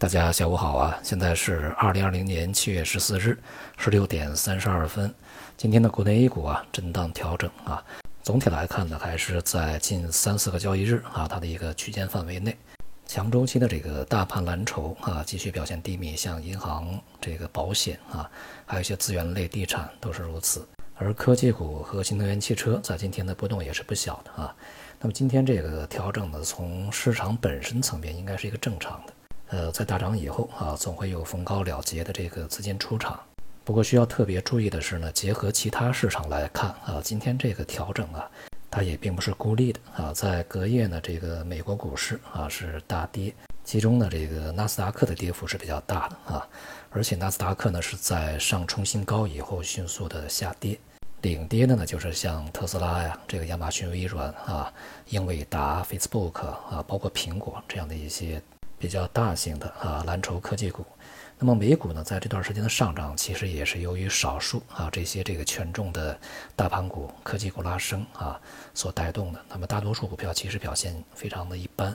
大家下午好啊！现在是二零二零年七月十四日十六点三十二分。今天的国内 A 股啊，震荡调整啊。总体来看呢，还是在近三四个交易日啊，它的一个区间范围内。强周期的这个大盘蓝筹啊，继续表现低迷，像银行、这个保险啊，还有一些资源类、地产都是如此。而科技股和新能源汽车在今天的波动也是不小的啊。那么今天这个调整呢，从市场本身层面应该是一个正常的。呃，在大涨以后啊，总会有逢高了结的这个资金出场。不过需要特别注意的是呢，结合其他市场来看啊，今天这个调整啊，它也并不是孤立的啊。在隔夜呢，这个美国股市啊是大跌，其中呢这个纳斯达克的跌幅是比较大的啊，而且纳斯达克呢是在上冲新高以后迅速的下跌，领跌的呢就是像特斯拉呀、这个亚马逊、微软啊、英伟达、Facebook 啊，包括苹果这样的一些。比较大型的啊蓝筹科技股，那么美股呢，在这段时间的上涨，其实也是由于少数啊这些这个权重的大盘股、科技股拉升啊所带动的。那么大多数股票其实表现非常的一般，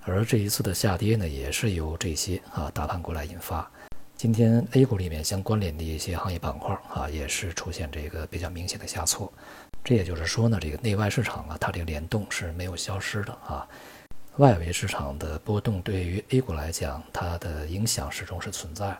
而这一次的下跌呢，也是由这些啊大盘股来引发。今天 A 股里面相关联的一些行业板块啊，也是出现这个比较明显的下挫。这也就是说呢，这个内外市场啊，它这个联动是没有消失的啊。外围市场的波动对于 A 股来讲，它的影响始终是存在，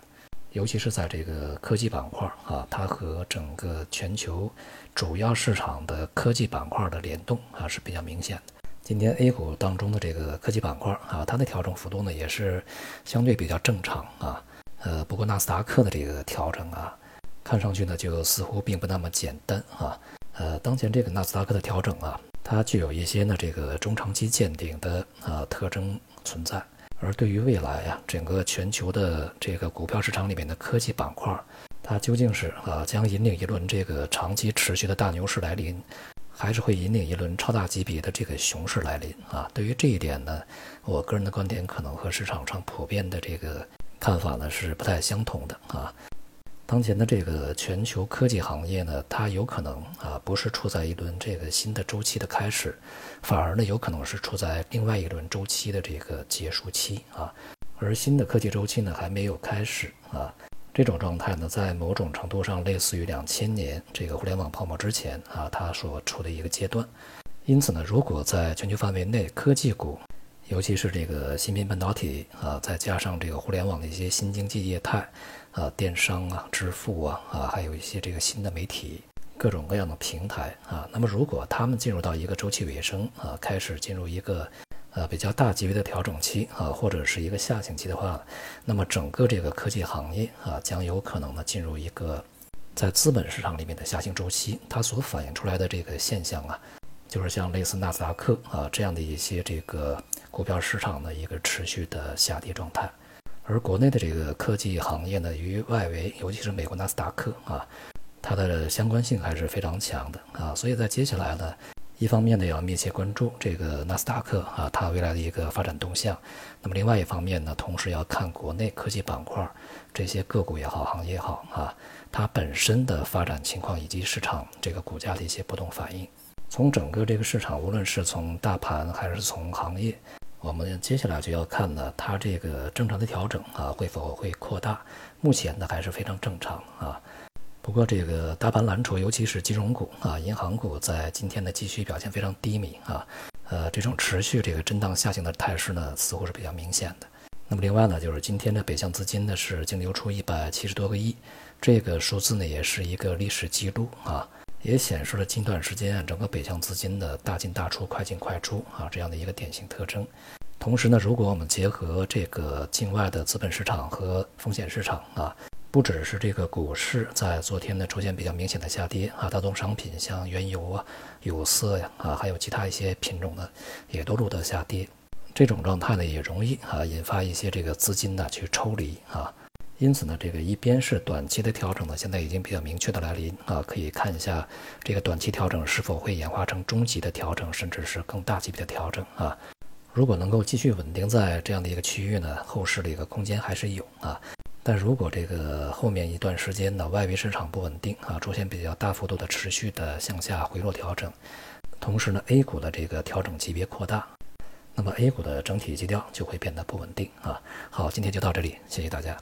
尤其是在这个科技板块啊，它和整个全球主要市场的科技板块的联动啊是比较明显的。今天 A 股当中的这个科技板块啊，它的调整幅度呢也是相对比较正常啊。呃，不过纳斯达克的这个调整啊，看上去呢就似乎并不那么简单啊。呃，当前这个纳斯达克的调整啊。它具有一些呢，这个中长期见顶的啊特征存在。而对于未来啊，整个全球的这个股票市场里面的科技板块，它究竟是啊将引领一轮这个长期持续的大牛市来临，还是会引领一轮超大级别的这个熊市来临啊？对于这一点呢，我个人的观点可能和市场上普遍的这个看法呢是不太相同的啊。当前的这个全球科技行业呢，它有可能啊不是处在一轮这个新的周期的开始，反而呢有可能是处在另外一轮周期的这个结束期啊。而新的科技周期呢还没有开始啊。这种状态呢，在某种程度上类似于两千年这个互联网泡沫之前啊它所处的一个阶段。因此呢，如果在全球范围内科技股，尤其是这个芯片半导体啊，再加上这个互联网的一些新经济业态。啊，电商啊，支付啊，啊，还有一些这个新的媒体，各种各样的平台啊。那么，如果他们进入到一个周期尾声啊，开始进入一个呃比较大级别的调整期啊，或者是一个下行期的话，那么整个这个科技行业啊，将有可能呢进入一个在资本市场里面的下行周期。它所反映出来的这个现象啊，就是像类似纳斯达克啊这样的一些这个股票市场的一个持续的下跌状态。而国内的这个科技行业呢，与外围，尤其是美国纳斯达克啊，它的相关性还是非常强的啊。所以在接下来呢，一方面呢要密切关注这个纳斯达克啊，它未来的一个发展动向；那么另外一方面呢，同时要看国内科技板块这些个股也好，行业也好啊，它本身的发展情况以及市场这个股价的一些波动反应。从整个这个市场，无论是从大盘还是从行业。我们接下来就要看呢，它这个正常的调整啊，会否会扩大？目前呢还是非常正常啊。不过这个大盘蓝筹，尤其是金融股啊、银行股，在今天的继续表现非常低迷啊。呃，这种持续这个震荡下行的态势呢，似乎是比较明显的。那么另外呢，就是今天的北向资金呢是净流出一百七十多个亿，这个数字呢也是一个历史记录啊。也显示了近段时间整个北向资金的大进大出、快进快出啊这样的一个典型特征。同时呢，如果我们结合这个境外的资本市场和风险市场啊，不只是这个股市在昨天呢出现比较明显的下跌啊，大宗商品像原油啊、有色呀啊，还有其他一些品种呢，也都录得下跌。这种状态呢，也容易啊引发一些这个资金呢去抽离啊。因此呢，这个一边是短期的调整呢，现在已经比较明确的来临啊，可以看一下这个短期调整是否会演化成中级的调整，甚至是更大级别的调整啊。如果能够继续稳定在这样的一个区域呢，后市的一个空间还是有啊。但如果这个后面一段时间呢，外围市场不稳定啊，出现比较大幅度的持续的向下回落调整，同时呢，A 股的这个调整级别扩大。那么 A 股的整体基调就会变得不稳定啊。好，今天就到这里，谢谢大家。